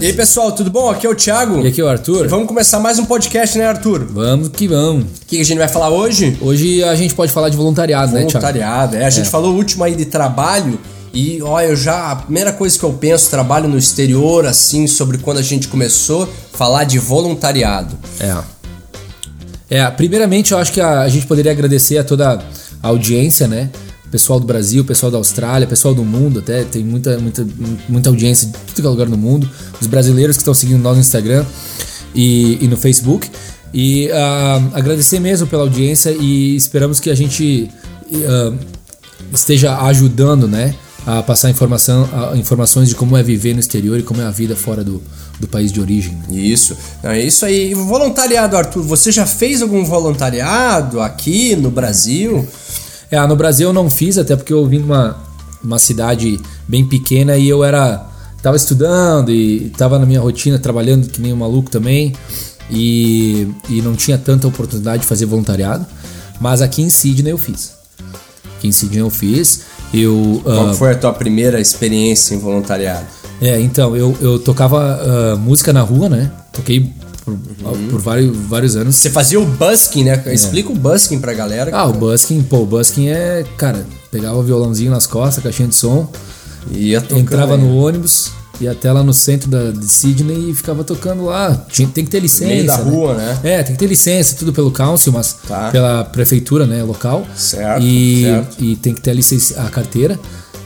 E aí, pessoal, tudo bom? Aqui é o Thiago. E aqui é o Arthur. E vamos começar mais um podcast, né, Arthur? Vamos que vamos. O que a gente vai falar hoje? Hoje a gente pode falar de voluntariado, voluntariado né, Thiago? Voluntariado, é. A gente é. falou o último aí de trabalho. E olha, eu já. A primeira coisa que eu penso, trabalho no exterior, assim, sobre quando a gente começou, falar de voluntariado. É. É, primeiramente eu acho que a, a gente poderia agradecer a toda a audiência, né? Pessoal do Brasil, pessoal da Austrália, pessoal do mundo até, tem muita, muita, muita audiência de tudo que é lugar no mundo, os brasileiros que estão seguindo nós no Instagram e, e no Facebook. E uh, agradecer mesmo pela audiência e esperamos que a gente uh, esteja ajudando, né? A passar informação, a, informações de como é viver no exterior e como é a vida fora do, do país de origem. Isso. É isso aí. Voluntariado, Arthur, você já fez algum voluntariado aqui no Brasil? É, no Brasil eu não fiz, até porque eu vim de uma, uma cidade bem pequena e eu era. tava estudando e tava na minha rotina, trabalhando que nem um maluco também. E, e não tinha tanta oportunidade de fazer voluntariado. Mas aqui em Sydney eu fiz. Aqui em Sydney eu fiz. Eu, Qual uh, foi a tua primeira experiência em voluntariado? É, então, eu, eu tocava uh, música na rua, né? Toquei por, uhum. por vários, vários anos. Você fazia o busking, né? É. Explica o busking pra galera. Ah, o busking, pô, o busking é, cara, pegava o violãozinho nas costas, caixinha de som, ia tocando, entrava no ônibus, ia até lá no centro da, de Sydney e ficava tocando lá. Tinha, tem que ter licença. Meio da né? rua, né? É, tem que ter licença, tudo pelo council, mas tá. pela prefeitura, né, local. Certo, e, certo. E tem que ter a licença, a carteira.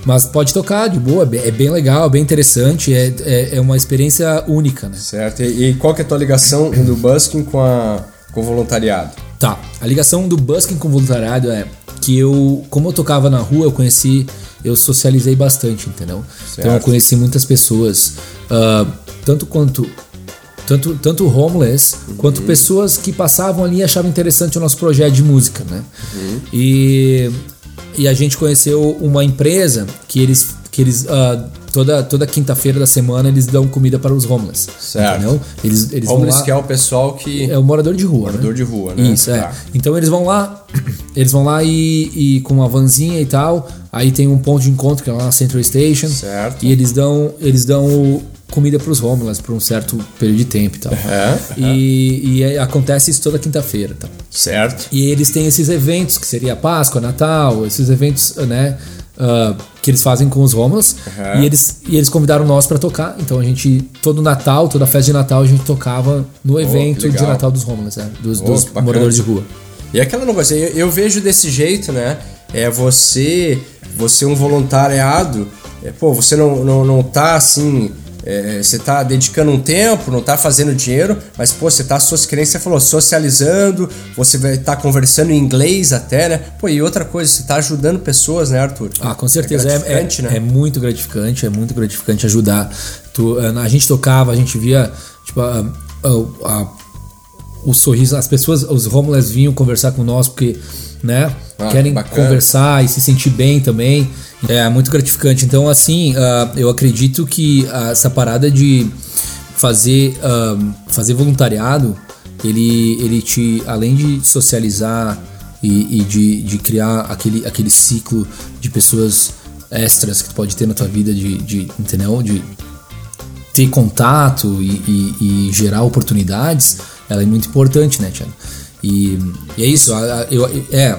Mas pode tocar de boa, é bem legal, bem interessante, é, é, é uma experiência única, né? Certo. E, e qual que é a tua ligação do busking com, a, com o voluntariado? Tá. A ligação do busking com o voluntariado é que eu, como eu tocava na rua, eu conheci, eu socializei bastante, entendeu? Certo. Então eu conheci muitas pessoas, uh, tanto quanto tanto, tanto homeless uhum. quanto pessoas que passavam ali e achavam interessante o nosso projeto de música, né? Uhum. E e a gente conheceu uma empresa que eles que eles uh, toda toda quinta-feira da semana eles dão comida para os homeless. Certo. Entendeu? Eles eles homeless lá, que é o pessoal que é o morador de rua, morador né? de rua, né? Isso é. Tá. Então eles vão lá, eles vão lá e, e com uma vanzinha e tal. Aí tem um ponto de encontro que é lá na Central Station. Certo. E eles dão eles dão comida para os homeless por um certo período de tempo e tal. Uhum, uhum. E, e, acontece isso toda quinta-feira. Tá? Certo. E eles têm esses eventos, que seria Páscoa, Natal, esses eventos, né? Uh, que eles fazem com os homeless uhum. e, eles, e eles convidaram nós para tocar. Então a gente, todo Natal, toda festa de Natal, a gente tocava no evento de Natal dos homeless, né? dos, oh, dos moradores de rua. E aquela negócio, eu, eu vejo desse jeito, né? É você, você um voluntariado, é, pô, você não, não, não tá assim é, você está dedicando um tempo, não está fazendo dinheiro, mas pô, você está, suas crenças, falou, socializando, você vai estar tá conversando em inglês até, né? Pô, e outra coisa, você está ajudando pessoas, né, Arthur? Ah, com certeza. É, é, é, né? é muito gratificante, é muito gratificante ajudar. Tu, eh, a gente tocava, a gente via, tipo, a, a, a, o sorriso, as pessoas, os homeless vinham conversar com nós porque, né, ah, querem bacana. conversar e se sentir bem também. É muito gratificante. Então, assim, uh, eu acredito que essa parada de fazer, uh, fazer voluntariado, ele, ele te, além de socializar e, e de, de criar aquele, aquele ciclo de pessoas extras que tu pode ter na tua vida, de, de entendeu? De ter contato e, e, e gerar oportunidades, ela é muito importante, né, Tiago? E, e, é isso, eu, é,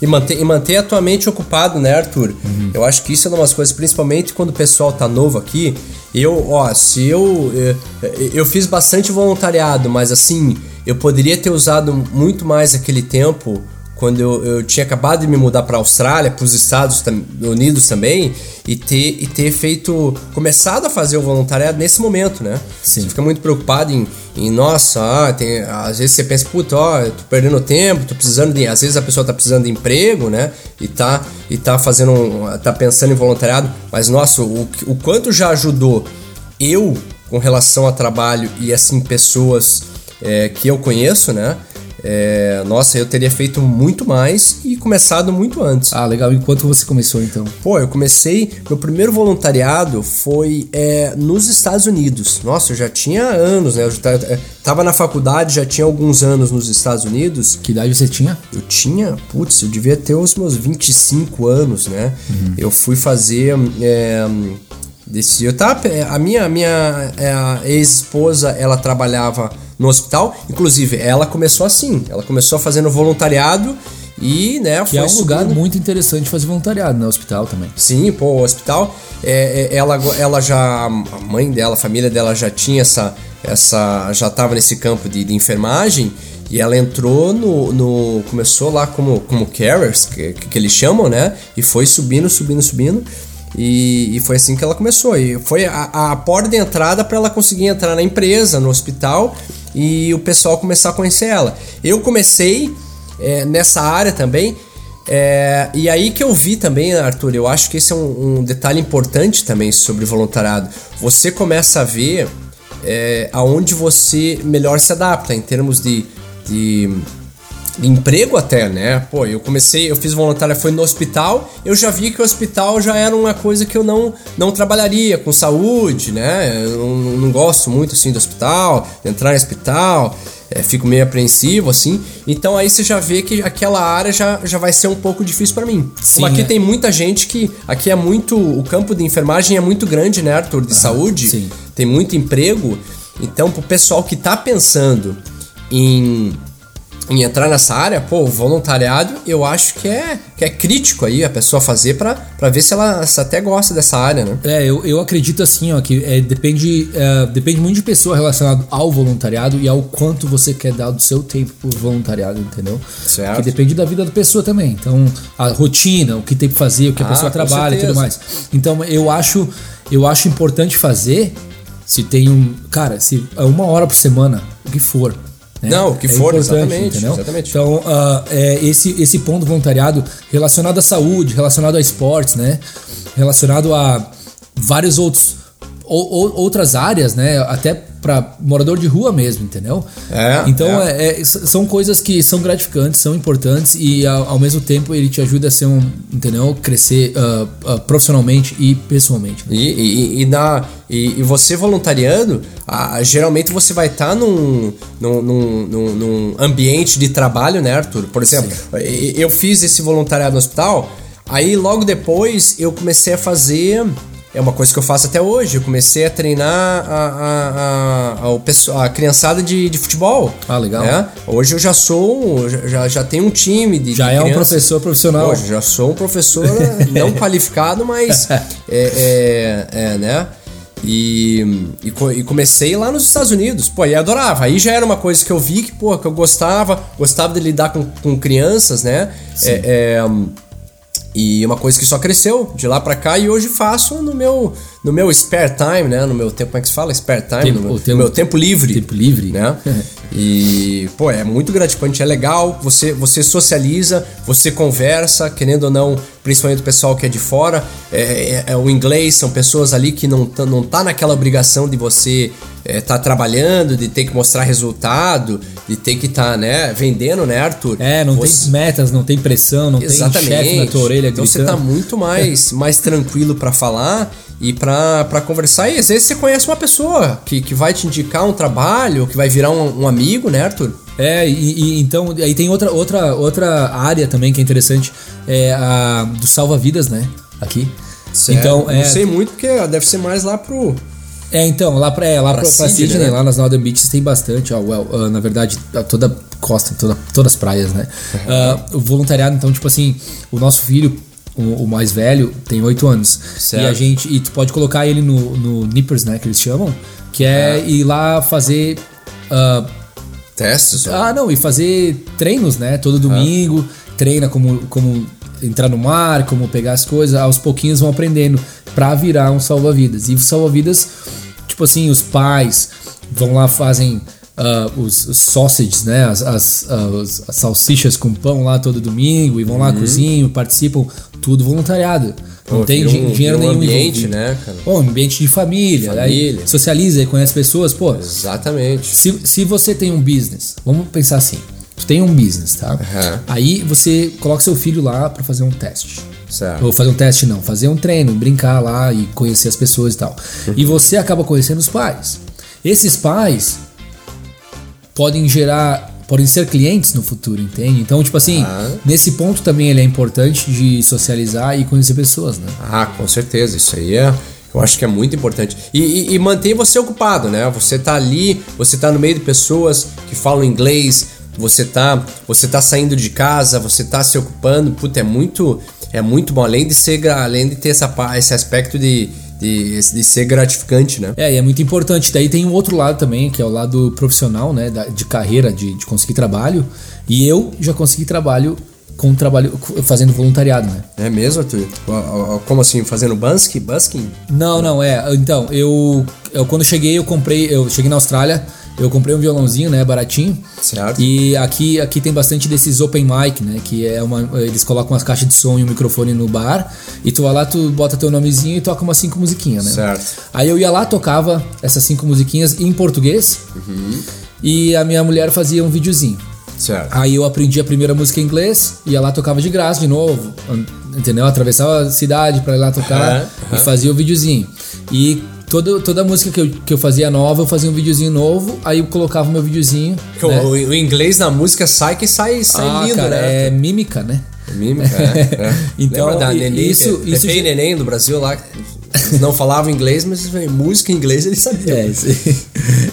e manter, e manter a tua mente ocupado, né, Arthur? Uhum. Eu acho que isso é uma das coisas, principalmente quando o pessoal tá novo aqui. Eu, ó, se eu, eu. Eu fiz bastante voluntariado, mas assim, eu poderia ter usado muito mais aquele tempo quando eu, eu tinha acabado de me mudar para a Austrália, para os Estados Unidos também, e ter, e ter feito, começado a fazer o voluntariado nesse momento, né? Sim. Você fica muito preocupado em, em nossa, ah, tem, às vezes você pensa, puta, ó, eu tô perdendo tempo, tô precisando de, às vezes a pessoa tá precisando de emprego, né? E tá, e tá fazendo, um, tá pensando em voluntariado, mas nossa, o, o quanto já ajudou eu com relação a trabalho e assim pessoas é, que eu conheço, né? É, nossa, eu teria feito muito mais e começado muito antes. Ah, legal. Enquanto você começou então? Pô, eu comecei. Meu primeiro voluntariado foi é, nos Estados Unidos. Nossa, eu já tinha anos, né? Eu já é, tava na faculdade, já tinha alguns anos nos Estados Unidos. Que idade você tinha? Eu tinha, putz, eu devia ter os meus 25 anos, né? Uhum. Eu fui fazer. É, decidiu, tá? A minha, minha é, ex-esposa, ela trabalhava no hospital, inclusive ela começou assim, ela começou fazendo voluntariado e, né, que é um lugar muito interessante fazer voluntariado, no né, hospital também. Sim, pô, o hospital, é, é, ela, ela já, a mãe dela, a família dela já tinha essa, essa já estava nesse campo de, de, enfermagem e ela entrou no, no começou lá como, como carers, que, que eles chamam, né, e foi subindo, subindo, subindo. E, e, foi assim que ela começou. E foi a, a porta de entrada para ela conseguir entrar na empresa, no hospital e o pessoal começar a conhecer ela. Eu comecei é, nessa área também. É, e aí que eu vi também, Arthur, eu acho que esse é um, um detalhe importante também sobre voluntariado. Você começa a ver é, aonde você melhor se adapta em termos de, de emprego até, né? Pô, eu comecei, eu fiz voluntário, foi no hospital, eu já vi que o hospital já era uma coisa que eu não, não trabalharia com saúde, né? Eu não, não gosto muito assim do hospital, entrar no hospital é, fico meio apreensivo, assim. Então aí você já vê que aquela área já, já vai ser um pouco difícil para mim. Sim, Como aqui é. tem muita gente que. Aqui é muito. O campo de enfermagem é muito grande, né, Arthur? De saúde. Sim. Tem muito emprego. Então, pro pessoal que tá pensando em em entrar nessa área, pô, o voluntariado eu acho que é, que é crítico aí a pessoa fazer para ver se ela se até gosta dessa área, né? É, eu, eu acredito assim, ó, que é, depende, é, depende muito de pessoa relacionada ao voluntariado e ao quanto você quer dar do seu tempo por voluntariado, entendeu? Certo. Que depende da vida da pessoa também. Então, a rotina, o que tem que fazer, o que a ah, pessoa trabalha e tudo mais. Então, eu acho, eu acho importante fazer se tem um. Cara, se é uma hora por semana, o que for né? Não, que é for, exatamente, exatamente. Então, uh, é, esse, esse ponto voluntariado relacionado à saúde, relacionado a esportes, né? Relacionado a vários outros ou, ou, outras áreas, né? Até para morador de rua mesmo, entendeu? É, então é. É, são coisas que são gratificantes, são importantes e ao, ao, mesmo tempo ele te ajuda a ser um, entendeu? Crescer uh, uh, profissionalmente e pessoalmente. Né? E, e, e, na, e, e, você voluntariando, geralmente você vai estar tá num, num, num, num, ambiente de trabalho, né, Arthur? Por exemplo, Sim. eu fiz esse voluntariado no hospital, aí logo depois eu comecei a fazer é uma coisa que eu faço até hoje. Eu comecei a treinar a, a, a, a, a criançada de, de futebol. Ah, legal. Né? Hoje eu já sou, já, já tenho um time de. Já de é um professor profissional. Hoje já sou um professor não qualificado, mas. é, é, é, né? E, e, e, comecei lá nos Estados Unidos. Pô, e adorava. Aí já era uma coisa que eu vi que, pô, que eu gostava, gostava de lidar com, com crianças, né? Sim. É, é e uma coisa que só cresceu de lá para cá e hoje faço no meu no meu spare time, né? No meu tempo, como é que se fala? Spare time, tempo, no, meu, tempo, no meu tempo livre. Tempo livre. Né? e, pô, é muito gratificante, é legal, você, você socializa, você conversa, querendo ou não, principalmente o pessoal que é de fora, é, é, é o inglês, são pessoas ali que não, não tá naquela obrigação de você é, tá trabalhando, de ter que mostrar resultado, de ter que estar, tá, né, vendendo, né, Arthur? É, não você... tem metas, não tem pressão, não Exatamente. tem chefe na tua orelha Então gritando. você tá muito mais, mais tranquilo para falar e para conversar. E às vezes você conhece uma pessoa que, que vai te indicar um trabalho, que vai virar um, um amigo, né, Arthur? É, e, e, então aí tem outra, outra, outra área também que é interessante, é a do salva-vidas, né? Aqui. Certo. Então, é... Não sei muito porque deve ser mais lá pro é, então, lá pra, é, lá pra, pra, pra Sydney, né? lá nas Northern Beaches tem bastante, ó, well, uh, na verdade, toda costa, toda, todas as praias, né? Uh, o voluntariado, então, tipo assim, o nosso filho, o, o mais velho, tem 8 anos. Certo. E a gente, e tu pode colocar ele no, no Nippers, né, que eles chamam, que é, é. ir lá fazer... Uh, Testes? Ah, não, e fazer treinos, né, todo domingo, treina como, como entrar no mar, como pegar as coisas, aos pouquinhos vão aprendendo para virar um salva-vidas. E salva-vidas tipo assim, os pais vão lá, fazem uh, os, os, sausages, né? As, as, uh, as, salsichas com pão lá todo domingo e vão uhum. lá, cozinham, participam, tudo voluntariado. Não Pô, tem um, dinheiro um nenhum ambiente, né, cara? Pô, ambiente de família, família. Aí socializa e conhece pessoas, pô. Exatamente. Se, se você tem um business, vamos pensar assim, tu tem um business, tá? Uhum. Aí você coloca seu filho lá para fazer um teste. Certo. Ou fazer um teste não, fazer um treino, brincar lá e conhecer as pessoas e tal. Uhum. E você acaba conhecendo os pais. Esses pais podem gerar, podem ser clientes no futuro, entende? Então, tipo assim, ah. nesse ponto também ele é importante de socializar e conhecer pessoas, né? Ah, com certeza, isso aí é Eu acho que é muito importante. E, e, e mantém você ocupado, né? Você tá ali, você tá no meio de pessoas que falam inglês, você tá, você tá saindo de casa, você tá se ocupando. Puta, é muito, é muito bom. Além de ser, além de ter essa, esse aspecto de, de, de, ser gratificante, né? É, e é muito importante. Daí tem um outro lado também, que é o lado profissional, né? de carreira, de, de conseguir trabalho. E eu já consegui trabalho com trabalho fazendo voluntariado, né? É mesmo, Arthur? Como assim, fazendo busking? busking? Não, não, é. Então, eu, eu quando cheguei, eu comprei, eu cheguei na Austrália, eu comprei um violãozinho, né, baratinho. Certo. E aqui, aqui tem bastante desses open mic, né, que é uma eles colocam umas caixas de som e um microfone no bar, e tu vai lá, tu bota teu nomezinho e toca umas cinco musiquinhas, né? Certo. Aí eu ia lá, tocava essas cinco musiquinhas em português. Uhum. E a minha mulher fazia um videozinho. Certo. Aí eu aprendi a primeira música em inglês, ia lá tocava de graça de novo, entendeu? Atravessava a cidade para ir lá tocar e fazia o videozinho. E toda, toda música que eu, que eu fazia nova, eu fazia um videozinho novo, aí eu colocava o meu videozinho. O, né? o, o, inglês na música sai que sai, sai ah, lindo, cara, né? É mímica, né? Mímica, é. é. então, Lembra da Neném, isso, isso, Pepe Neném do Brasil lá, eles não falavam inglês, mas música em inglês eles sabiam. É,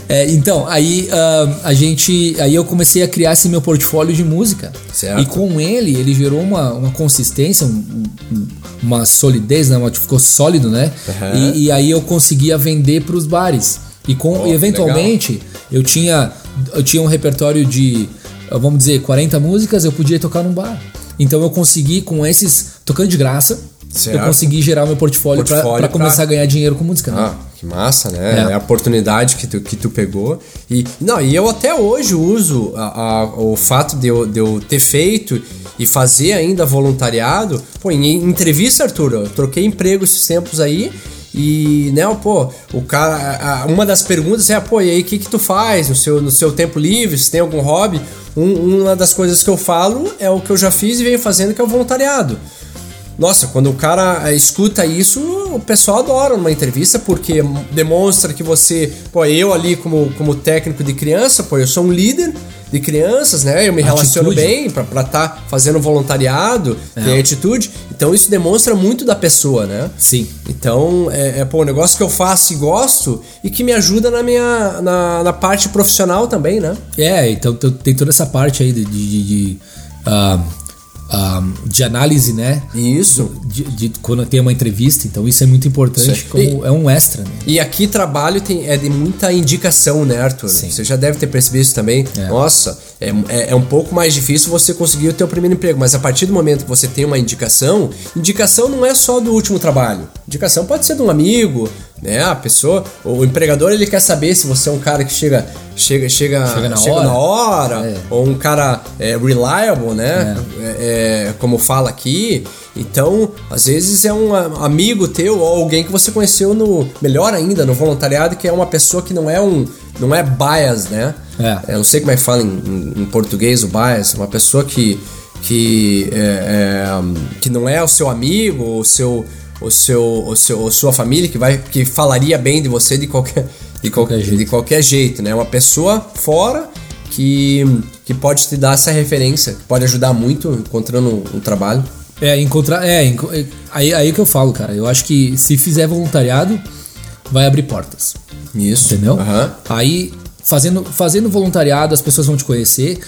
é, então, aí uh, a gente. Aí eu comecei a criar esse meu portfólio de música. Certo. E com ele, ele gerou uma, uma consistência, um, um, uma solidez, né? ficou sólido, né? Uhum. E, e, aí eu conseguia vender para os bares. E, com, oh, e eventualmente eu tinha, eu tinha um repertório de, vamos dizer, 40 músicas, eu podia tocar num bar. Então eu consegui com esses, tocando de graça, Certo. eu consegui gerar meu portfólio, portfólio para começar pra... a ganhar dinheiro com música. Né? Ah, que massa, né? É. é. a oportunidade que tu, que tu pegou. E, não, e eu até hoje uso a, a, o fato de eu, de eu ter feito e fazer ainda voluntariado. Pô, em entrevista, Arthur, eu troquei emprego esses tempos aí. E, né, pô, o cara. Uma das perguntas é, pô, e aí o que, que tu faz no seu, no seu tempo livre? Se tem algum hobby? Um, uma das coisas que eu falo é o que eu já fiz e venho fazendo, que é o voluntariado. Nossa, quando o cara eh, escuta isso, o pessoal adora numa entrevista porque demonstra que você, pô, eu ali como, como técnico de criança, pô, eu sou um líder de crianças, né? Eu me relaciono bem para estar tá fazendo voluntariado, é. tem atitude. Então isso demonstra muito da pessoa, né? Sim. Então é, é pô, um negócio que eu faço e gosto e que me ajuda na minha na, na parte profissional também, né? É, então tem toda essa parte aí de, de, de uh um, de análise, né? Isso. De, de, quando tem uma entrevista, então isso é muito importante, como e, é um extra. Né? E aqui trabalho tem, é de muita indicação, né, Arthur? Sim. Você já deve ter percebido isso também. É. Nossa, é, é, é, um pouco mais difícil você conseguir o teu primeiro emprego, mas a partir do momento que você tem uma indicação, indicação não é só do último trabalho. Indicação pode ser de um amigo, né? A pessoa, o empregador ele quer saber se você é um cara que chega chega chega chega na chega hora, na hora é. ou um cara é, reliable, né? É. é. Como fala aqui. Então, às vezes é um amigo teu ou alguém que você conheceu no melhor ainda no voluntariado que é uma pessoa que não é um não é bias, né? É. Eu não sei como é que fala em, em português o bias, uma pessoa que que é, que não é o seu amigo, o seu o seu, o seu, a sua família que vai que falaria bem de você de qualquer de qualquer, jeito. de qualquer jeito, né? Uma pessoa fora que, que pode te dar essa referência, que pode ajudar muito encontrando um, um trabalho. É, encontrar. É, é, aí, aí que eu falo, cara. Eu acho que se fizer voluntariado, vai abrir portas. Isso. Entendeu? Uhum. Aí, fazendo, fazendo voluntariado, as pessoas vão te conhecer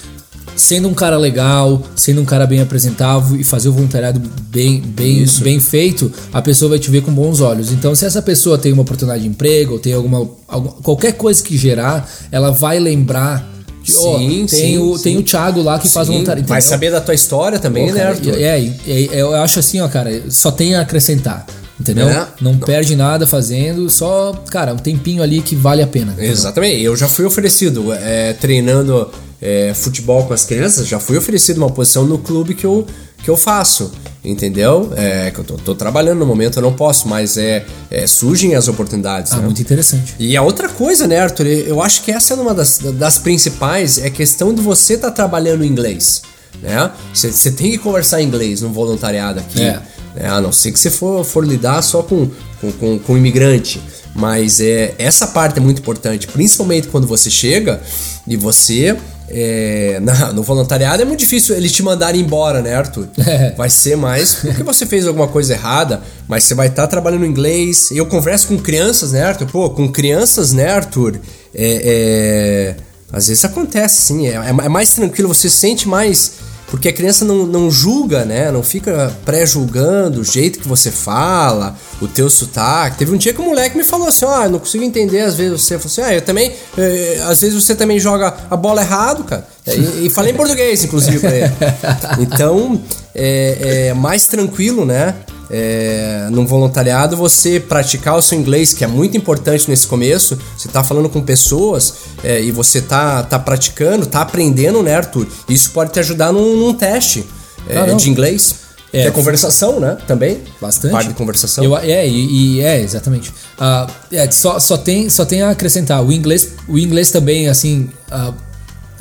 sendo um cara legal, sendo um cara bem apresentável e fazer o voluntariado bem, bem, bem feito, a pessoa vai te ver com bons olhos. Então, se essa pessoa tem uma oportunidade de emprego ou tem alguma, alguma qualquer coisa que gerar, ela vai lembrar de, sim, tem, sim, o, sim. tem o Thiago lá que sim, faz voluntariado. Vai saber da tua história também, Pô, né, Arthur? É, é, é, eu acho assim, ó, cara, só tem a acrescentar. Entendeu? É? Não, não, perde nada fazendo, só, cara, um tempinho ali que vale a pena. Entendeu? Exatamente. Eu já fui oferecido é, treinando é, futebol com as crianças, já fui oferecido uma posição no clube que eu, que eu faço, entendeu? É, que eu tô, tô trabalhando no momento, eu não posso, mas é, é surgem as oportunidades. Ah, né? muito interessante. E a outra coisa, né, Arthur? Eu acho que essa é uma das, das principais, é a questão de você estar tá trabalhando inglês. Né? Você tem que conversar inglês no voluntariado aqui. É. Né? A não ser que você for, for lidar só com, com, com, com imigrante. Mas é, essa parte é muito importante, principalmente quando você chega e você é, na, no voluntariado é muito difícil eles te mandarem embora, né, Arthur? É. Vai ser mais porque você fez alguma coisa errada, mas você vai estar tá trabalhando inglês. Eu converso com crianças, né, Arthur? Pô, com crianças, né, Arthur? É, é, às vezes acontece, sim. É, é, é mais tranquilo, você sente mais porque a criança não, não julga, né? Não fica pré-julgando o jeito que você fala, o teu sotaque. Teve um dia que o moleque me falou assim: Ah, eu não consigo entender, às vezes você. Eu falei assim: Ah, eu também. Eh, às vezes você também joga a bola errado, cara. E, e falei em português, inclusive, pra ele. Então, é, é mais tranquilo, né? É, num voluntariado você praticar o seu inglês, que é muito importante nesse começo. Você está falando com pessoas é, e você tá, tá praticando, tá aprendendo, né, Arthur? Isso pode te ajudar num, num teste é, ah, de inglês. É, que é conversação, né? Também. Bastante. Parte de conversação. Eu, é, e, e, é, exatamente. Uh, é, só, só, tem, só tem a acrescentar. O inglês, o inglês também, assim, uh,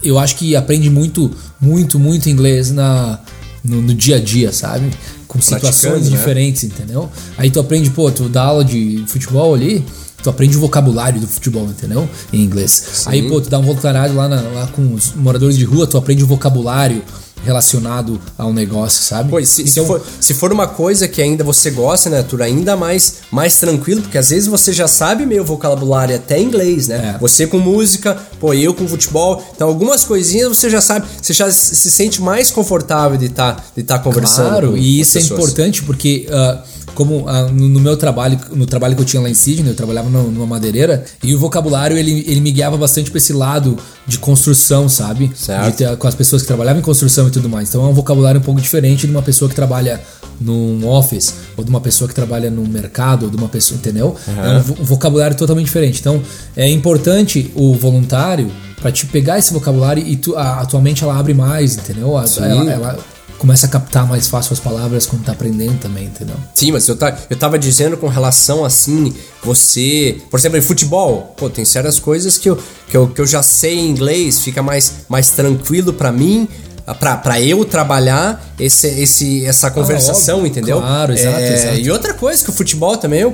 eu acho que aprende muito, muito, muito inglês na, no, no dia a dia, sabe? Com situações né? diferentes, entendeu? Aí tu aprende, pô, tu dá aula de futebol ali, tu aprende o vocabulário do futebol, entendeu? Em inglês. Sim. Aí, pô, tu dá um voluntariado lá, na, lá com os moradores de rua, tu aprende o vocabulário relacionado ao negócio, sabe? Pois, se, então, se, for, se for uma coisa que ainda você gosta, né, Arthur, ainda mais, mais tranquilo, porque às vezes você já sabe meio vocabulário até inglês, né? É. Você com música, pô, eu com futebol, então algumas coisinhas você já sabe, você já se sente mais confortável de estar tá, de tá conversando. Claro, e isso é importante porque... Uh, como ah, no meu trabalho, no trabalho que eu tinha lá em Sydney, eu trabalhava numa madeireira, e o vocabulário ele, ele me guiava bastante para esse lado de construção, sabe? Certo. Ter, com as pessoas que trabalhavam em construção e tudo mais. Então é um vocabulário um pouco diferente de uma pessoa que trabalha num office, ou de uma pessoa que trabalha no mercado, ou de uma pessoa, entendeu? Uhum. É um, um vocabulário totalmente diferente. Então é importante o voluntário para te pegar esse vocabulário e tu, a, a tua mente ela abre mais, entendeu? Ela, ela, começa a captar mais fácil as palavras quando tá aprendendo também, entendeu? Sim, mas eu, tá, eu tava dizendo com relação assim, você. Por exemplo, em futebol, pô, tem certas coisas que eu, que eu, que eu já sei em inglês, fica mais, mais tranquilo para mim para eu trabalhar esse, esse, essa ah, conversação, ah, entendeu? Claro, exato, é, exato, E outra coisa que o futebol também,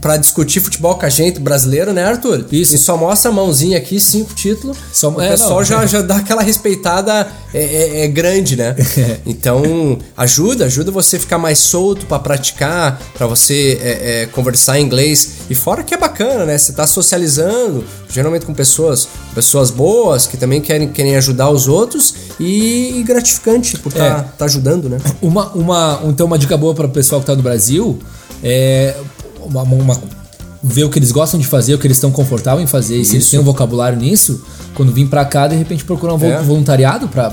para discutir futebol com a gente brasileiro, né, Arthur? Isso. E só mostra a mãozinha aqui, cinco títulos. Só, o é, pessoal já, já dá aquela respeitada é, é, é grande, né? então, ajuda, ajuda você a ficar mais solto para praticar, para você é, conversar em inglês. E fora que é bacana, né? Você tá socializando, geralmente com pessoas, pessoas boas que também querem, querem ajudar os outros e, e gratificante por estar tá, tá ajudando, né? Uma, uma, então, uma dica boa para o pessoal que tá no Brasil é uma, uma, ver o que eles gostam de fazer, o que eles estão confortáveis em fazer, e se eles têm um vocabulário nisso, quando vir para cá, de repente procurar um é. voluntariado para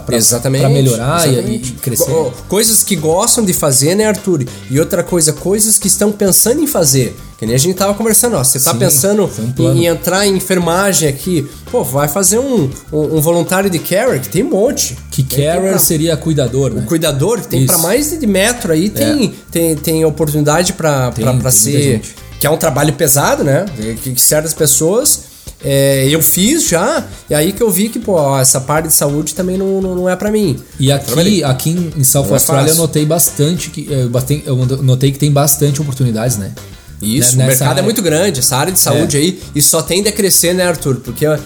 melhorar exatamente. E, e, crescer. Coisas que gostam de fazer, né, Arthur? E outra coisa, coisas que estão pensando em fazer. Que nem a gente tava conversando, ó. Você tá Sim, pensando um em, em, entrar em enfermagem aqui. Pô, vai fazer um, um, um voluntário de care, que tem um monte. Que carer pra, seria cuidador, né? O cuidador, que tem para mais de metro aí, tem, é. tem, tem oportunidade para ser. Que é um trabalho pesado, né? Que, que certas pessoas é, eu fiz já, e aí que eu vi que, pô, essa parte de saúde também não, não, não é para mim. E aqui, aqui em South Australia é eu notei bastante que. É, eu notei que tem bastante oportunidades, né? Isso, o mercado é área. é muito grande, essa área de saúde é. aí, e só tende a crescer, né, Arthur? Porque uh,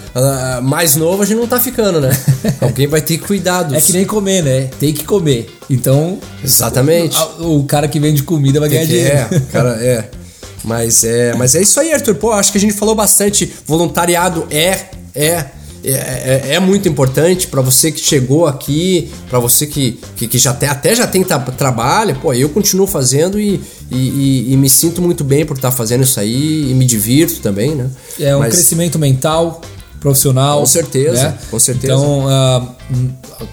mais novo a gente não tá ficando, né? Alguém vai ter que cuidar dos... É que nem comer, né? Tem que comer. Então. Exatamente. O, o cara que vende comida vai ganhar dinheiro. É, cara, é. Mas é, mas é isso aí, Arthur. Pô, acho que a gente falou bastante. Voluntariado é, é, é, é muito importante para você que chegou aqui, para você que, que, que, já tem, até já tem trabalho. Pô, eu continuo fazendo e, e, e, e me sinto muito bem por estar tá fazendo isso aí e me divirto também, né? É um mas, crescimento mental, profissional. Com certeza, né? com certeza. Então, uh,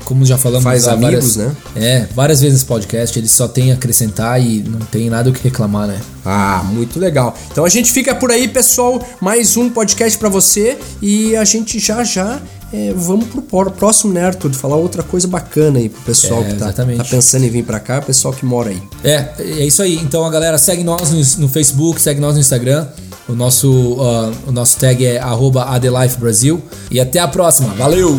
como já falamos, faz amigos, várias, né? É, várias vezes podcast, ele só tem a acrescentar e não tem nada o que reclamar, né? Ah, muito legal. Então a gente fica por aí, pessoal. Mais um podcast para você e a gente já já é, vamos pro próximo, né, Arthur? Falar outra coisa bacana aí pro pessoal é, que tá, tá, pensando em vir para cá, pessoal que mora aí. É, é isso aí. Então a galera segue nós no, no Facebook, segue nós no Instagram. O nosso, uh, o nosso tag é @adelifebrasil e até a próxima. Valeu.